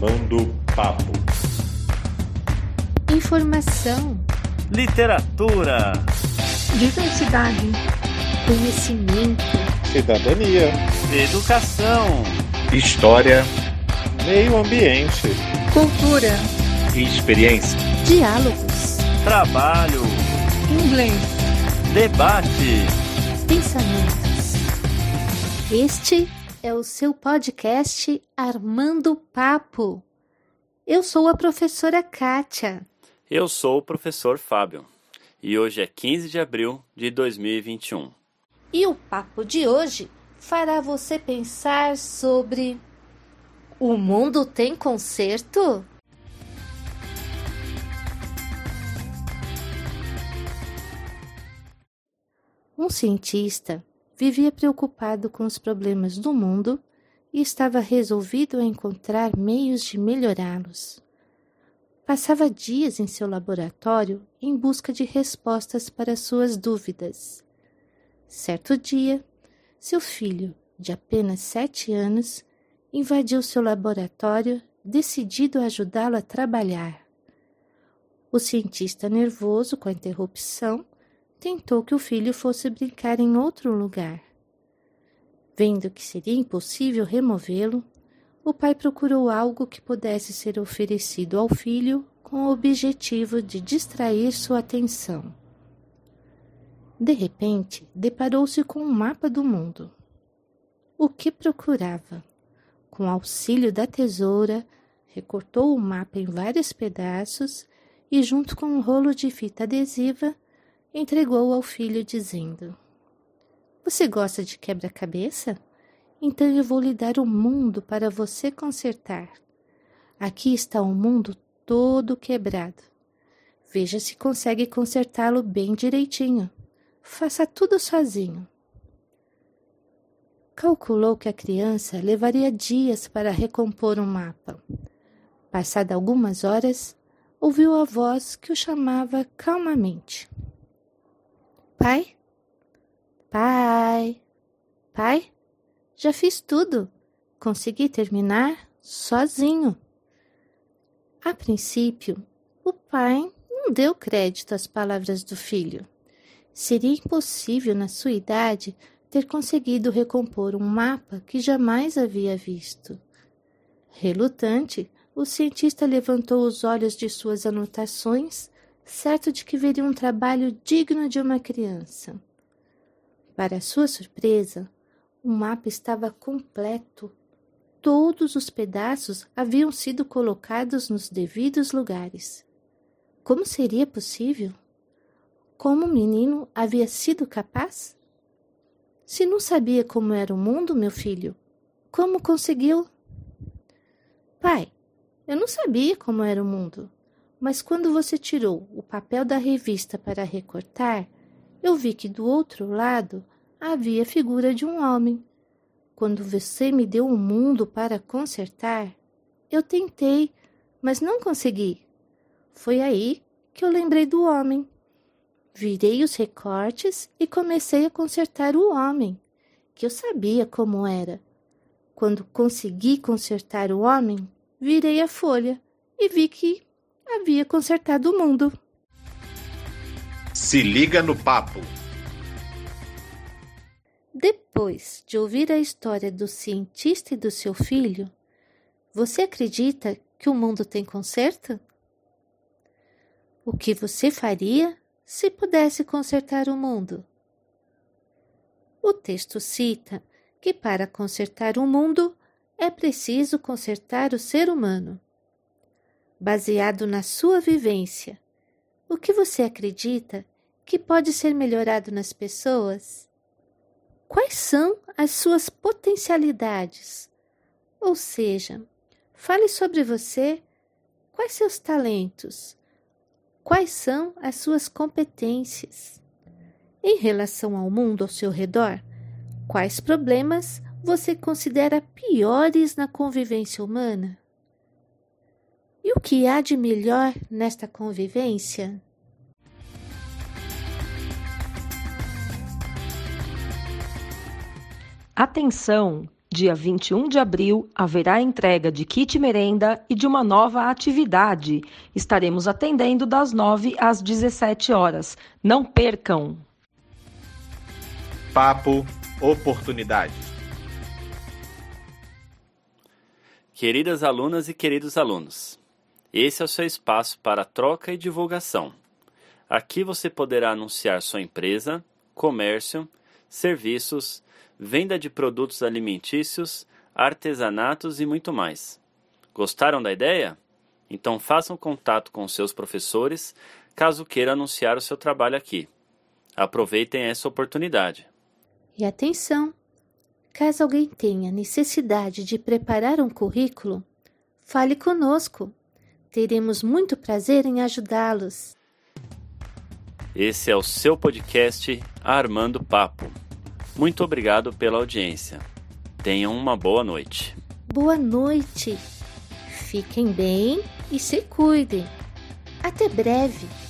Armando Papo. Informação, literatura, diversidade, conhecimento, cidadania, educação, história, meio ambiente, cultura, experiência, diálogos, trabalho, inglês, debate, pensamentos. Este é o seu podcast Armando Papo. Eu sou a professora Kátia. Eu sou o professor Fábio e hoje é 15 de abril de 2021. E o papo de hoje fará você pensar sobre: o mundo tem conserto? Um cientista vivia preocupado com os problemas do mundo e estava resolvido a encontrar meios de melhorá-los. Passava dias em seu laboratório em busca de respostas para suas dúvidas. Certo dia, seu filho, de apenas sete anos, invadiu seu laboratório, decidido a ajudá-lo a trabalhar. O cientista, nervoso com a interrupção, tentou que o filho fosse brincar em outro lugar. Vendo que seria impossível removê-lo, o pai procurou algo que pudesse ser oferecido ao filho com o objetivo de distrair sua atenção. De repente, deparou-se com um mapa do mundo. O que procurava? Com auxílio da tesoura, recortou o mapa em vários pedaços e, junto com um rolo de fita adesiva, entregou ao filho, dizendo: Você gosta de quebra-cabeça? Então eu vou lhe dar o mundo para você consertar. Aqui está o mundo todo quebrado. Veja se consegue consertá-lo bem direitinho. Faça tudo sozinho. Calculou que a criança levaria dias para recompor um mapa. Passada algumas horas, ouviu a voz que o chamava calmamente. Pai? Pai? Pai? Já fiz tudo. Consegui terminar sozinho. A princípio, o pai não deu crédito às palavras do filho. Seria impossível, na sua idade, ter conseguido recompor um mapa que jamais havia visto. Relutante, o cientista levantou os olhos de suas anotações certo de que veria um trabalho digno de uma criança. Para sua surpresa, o mapa estava completo. Todos os pedaços haviam sido colocados nos devidos lugares. Como seria possível? Como o menino havia sido capaz? Se não sabia como era o mundo, meu filho, como conseguiu? Pai, eu não sabia como era o mundo. Mas quando você tirou o papel da revista para recortar, eu vi que do outro lado havia a figura de um homem. Quando você me deu o um mundo para consertar, eu tentei, mas não consegui. Foi aí que eu lembrei do homem. Virei os recortes e comecei a consertar o homem, que eu sabia como era. Quando consegui consertar o homem, virei a folha e vi que havia consertado o mundo. Se liga no papo. Depois de ouvir a história do cientista e do seu filho, você acredita que o mundo tem conserto? O que você faria se pudesse consertar o mundo? O texto cita que para consertar o mundo é preciso consertar o ser humano baseado na sua vivência. O que você acredita que pode ser melhorado nas pessoas? Quais são as suas potencialidades? Ou seja, fale sobre você, quais seus talentos, quais são as suas competências. Em relação ao mundo ao seu redor, quais problemas você considera piores na convivência humana? E o que há de melhor nesta convivência? Atenção! Dia 21 de abril haverá entrega de kit merenda e de uma nova atividade. Estaremos atendendo das 9 às 17 horas. Não percam! Papo Oportunidade. Queridas alunas e queridos alunos, esse é o seu espaço para troca e divulgação. Aqui você poderá anunciar sua empresa, comércio, serviços, venda de produtos alimentícios, artesanatos e muito mais. Gostaram da ideia? Então façam contato com seus professores caso queira anunciar o seu trabalho aqui. Aproveitem essa oportunidade. E atenção! Caso alguém tenha necessidade de preparar um currículo, fale conosco. Teremos muito prazer em ajudá-los. Esse é o seu podcast Armando Papo. Muito obrigado pela audiência. Tenham uma boa noite. Boa noite. Fiquem bem e se cuidem. Até breve.